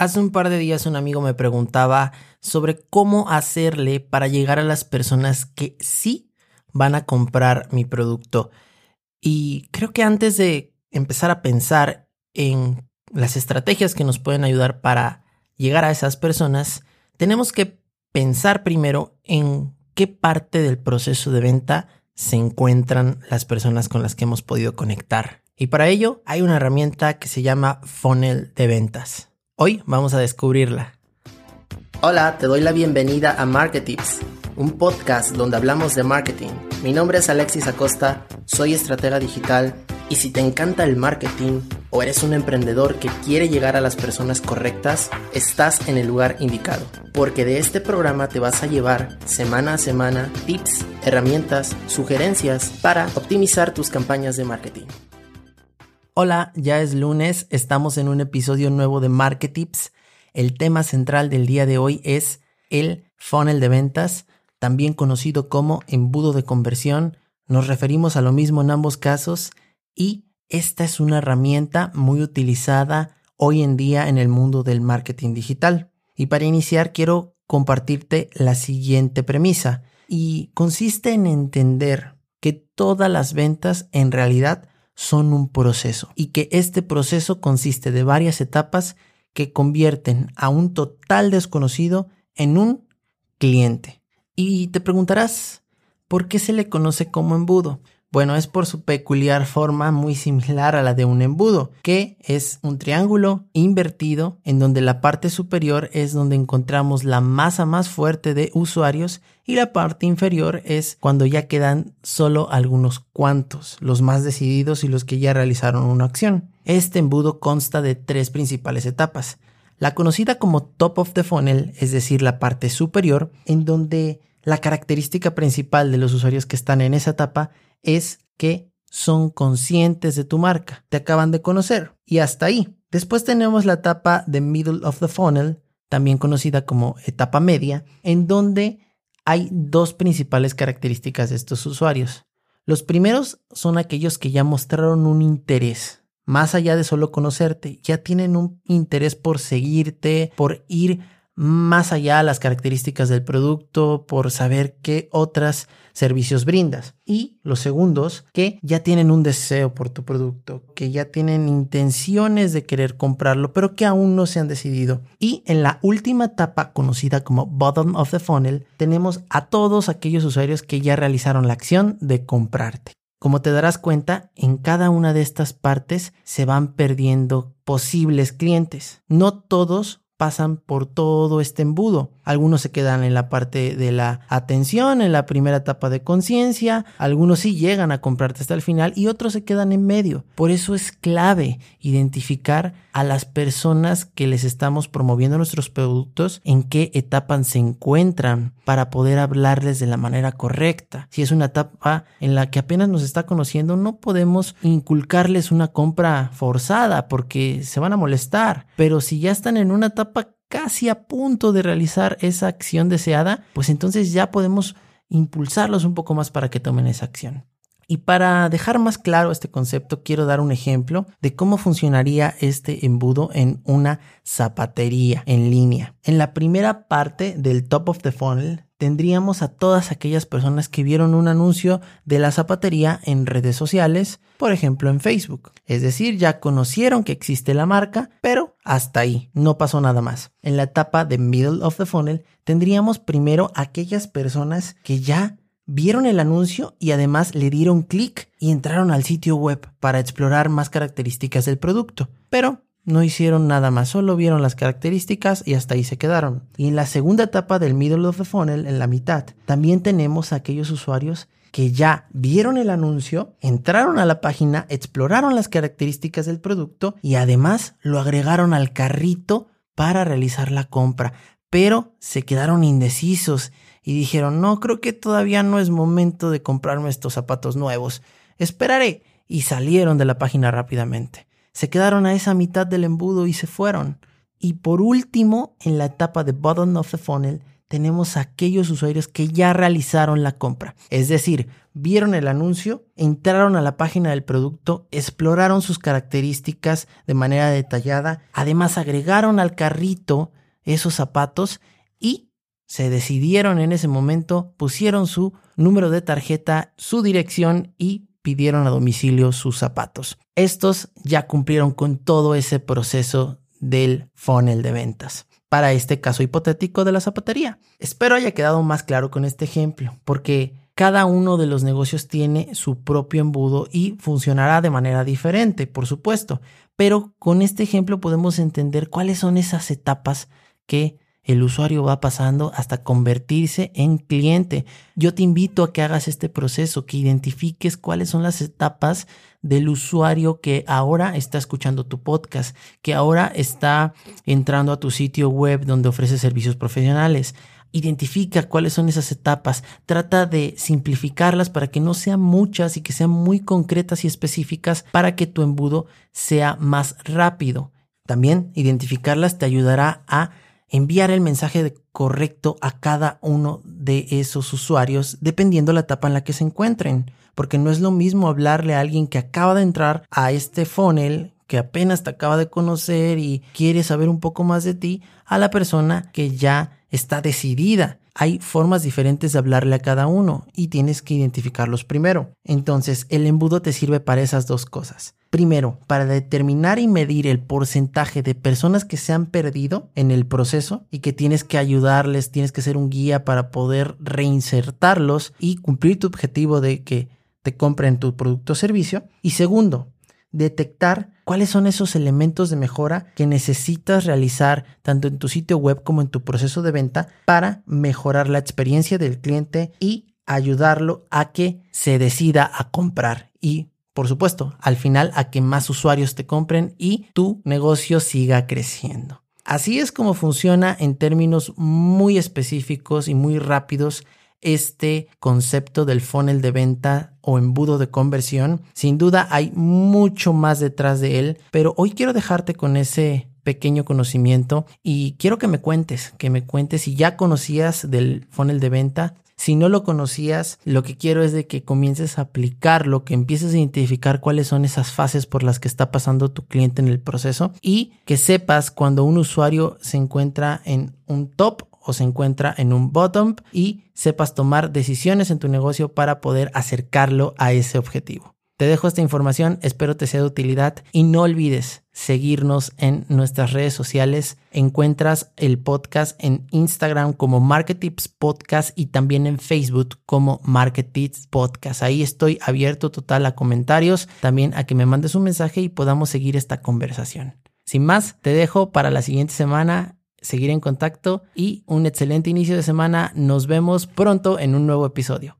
Hace un par de días un amigo me preguntaba sobre cómo hacerle para llegar a las personas que sí van a comprar mi producto. Y creo que antes de empezar a pensar en las estrategias que nos pueden ayudar para llegar a esas personas, tenemos que pensar primero en qué parte del proceso de venta se encuentran las personas con las que hemos podido conectar. Y para ello hay una herramienta que se llama funnel de ventas. Hoy vamos a descubrirla. Hola, te doy la bienvenida a Marketips, un podcast donde hablamos de marketing. Mi nombre es Alexis Acosta, soy estratega digital y si te encanta el marketing o eres un emprendedor que quiere llegar a las personas correctas, estás en el lugar indicado, porque de este programa te vas a llevar semana a semana tips, herramientas, sugerencias para optimizar tus campañas de marketing. Hola, ya es lunes, estamos en un episodio nuevo de Marketips. El tema central del día de hoy es el funnel de ventas, también conocido como embudo de conversión. Nos referimos a lo mismo en ambos casos y esta es una herramienta muy utilizada hoy en día en el mundo del marketing digital. Y para iniciar quiero compartirte la siguiente premisa y consiste en entender que todas las ventas en realidad son un proceso y que este proceso consiste de varias etapas que convierten a un total desconocido en un cliente. Y te preguntarás, ¿por qué se le conoce como embudo? Bueno, es por su peculiar forma muy similar a la de un embudo, que es un triángulo invertido en donde la parte superior es donde encontramos la masa más fuerte de usuarios y la parte inferior es cuando ya quedan solo algunos cuantos, los más decididos y los que ya realizaron una acción. Este embudo consta de tres principales etapas. La conocida como top of the funnel, es decir, la parte superior, en donde la característica principal de los usuarios que están en esa etapa es que son conscientes de tu marca, te acaban de conocer y hasta ahí. Después tenemos la etapa de middle of the funnel, también conocida como etapa media, en donde hay dos principales características de estos usuarios. Los primeros son aquellos que ya mostraron un interés, más allá de solo conocerte, ya tienen un interés por seguirte, por ir más allá de las características del producto, por saber qué otros servicios brindas. Y los segundos, que ya tienen un deseo por tu producto, que ya tienen intenciones de querer comprarlo, pero que aún no se han decidido. Y en la última etapa, conocida como bottom of the funnel, tenemos a todos aquellos usuarios que ya realizaron la acción de comprarte. Como te darás cuenta, en cada una de estas partes se van perdiendo posibles clientes. No todos pasan por todo este embudo. Algunos se quedan en la parte de la atención, en la primera etapa de conciencia, algunos sí llegan a comprarte hasta el final y otros se quedan en medio. Por eso es clave identificar a las personas que les estamos promoviendo nuestros productos, en qué etapa se encuentran para poder hablarles de la manera correcta. Si es una etapa en la que apenas nos está conociendo, no podemos inculcarles una compra forzada porque se van a molestar. Pero si ya están en una etapa casi a punto de realizar esa acción deseada, pues entonces ya podemos impulsarlos un poco más para que tomen esa acción. Y para dejar más claro este concepto, quiero dar un ejemplo de cómo funcionaría este embudo en una zapatería en línea. En la primera parte del top of the funnel tendríamos a todas aquellas personas que vieron un anuncio de la zapatería en redes sociales, por ejemplo en Facebook. Es decir, ya conocieron que existe la marca, pero hasta ahí, no pasó nada más. En la etapa de middle of the funnel tendríamos primero aquellas personas que ya vieron el anuncio y además le dieron clic y entraron al sitio web para explorar más características del producto. Pero no hicieron nada más, solo vieron las características y hasta ahí se quedaron. Y en la segunda etapa del middle of the funnel, en la mitad, también tenemos a aquellos usuarios que ya vieron el anuncio, entraron a la página, exploraron las características del producto y además lo agregaron al carrito para realizar la compra, pero se quedaron indecisos y dijeron, no, creo que todavía no es momento de comprarme estos zapatos nuevos. Esperaré. Y salieron de la página rápidamente. Se quedaron a esa mitad del embudo y se fueron. Y por último, en la etapa de bottom of the funnel, tenemos aquellos usuarios que ya realizaron la compra. Es decir, vieron el anuncio, entraron a la página del producto, exploraron sus características de manera detallada, además agregaron al carrito esos zapatos y se decidieron en ese momento, pusieron su número de tarjeta, su dirección y pidieron a domicilio sus zapatos. Estos ya cumplieron con todo ese proceso del funnel de ventas para este caso hipotético de la zapatería. Espero haya quedado más claro con este ejemplo, porque cada uno de los negocios tiene su propio embudo y funcionará de manera diferente, por supuesto, pero con este ejemplo podemos entender cuáles son esas etapas que el usuario va pasando hasta convertirse en cliente. Yo te invito a que hagas este proceso, que identifiques cuáles son las etapas del usuario que ahora está escuchando tu podcast, que ahora está entrando a tu sitio web donde ofrece servicios profesionales. Identifica cuáles son esas etapas, trata de simplificarlas para que no sean muchas y que sean muy concretas y específicas para que tu embudo sea más rápido. También identificarlas te ayudará a enviar el mensaje correcto a cada uno de esos usuarios dependiendo la etapa en la que se encuentren. Porque no es lo mismo hablarle a alguien que acaba de entrar a este funnel, que apenas te acaba de conocer y quiere saber un poco más de ti, a la persona que ya está decidida. Hay formas diferentes de hablarle a cada uno y tienes que identificarlos primero. Entonces, el embudo te sirve para esas dos cosas. Primero, para determinar y medir el porcentaje de personas que se han perdido en el proceso y que tienes que ayudarles, tienes que ser un guía para poder reinsertarlos y cumplir tu objetivo de que te compren tu producto o servicio. Y segundo, detectar cuáles son esos elementos de mejora que necesitas realizar tanto en tu sitio web como en tu proceso de venta para mejorar la experiencia del cliente y ayudarlo a que se decida a comprar y por supuesto, al final a que más usuarios te compren y tu negocio siga creciendo. Así es como funciona en términos muy específicos y muy rápidos este concepto del funnel de venta o embudo de conversión. Sin duda hay mucho más detrás de él, pero hoy quiero dejarte con ese pequeño conocimiento y quiero que me cuentes, que me cuentes si ya conocías del funnel de venta, si no lo conocías, lo que quiero es de que comiences a aplicarlo, que empieces a identificar cuáles son esas fases por las que está pasando tu cliente en el proceso y que sepas cuando un usuario se encuentra en un top o se encuentra en un bottom y sepas tomar decisiones en tu negocio para poder acercarlo a ese objetivo. Te dejo esta información, espero te sea de utilidad y no olvides seguirnos en nuestras redes sociales. Encuentras el podcast en Instagram como Marketips Podcast y también en Facebook como Marketips Podcast. Ahí estoy abierto total a comentarios, también a que me mandes un mensaje y podamos seguir esta conversación. Sin más, te dejo para la siguiente semana seguir en contacto y un excelente inicio de semana. Nos vemos pronto en un nuevo episodio.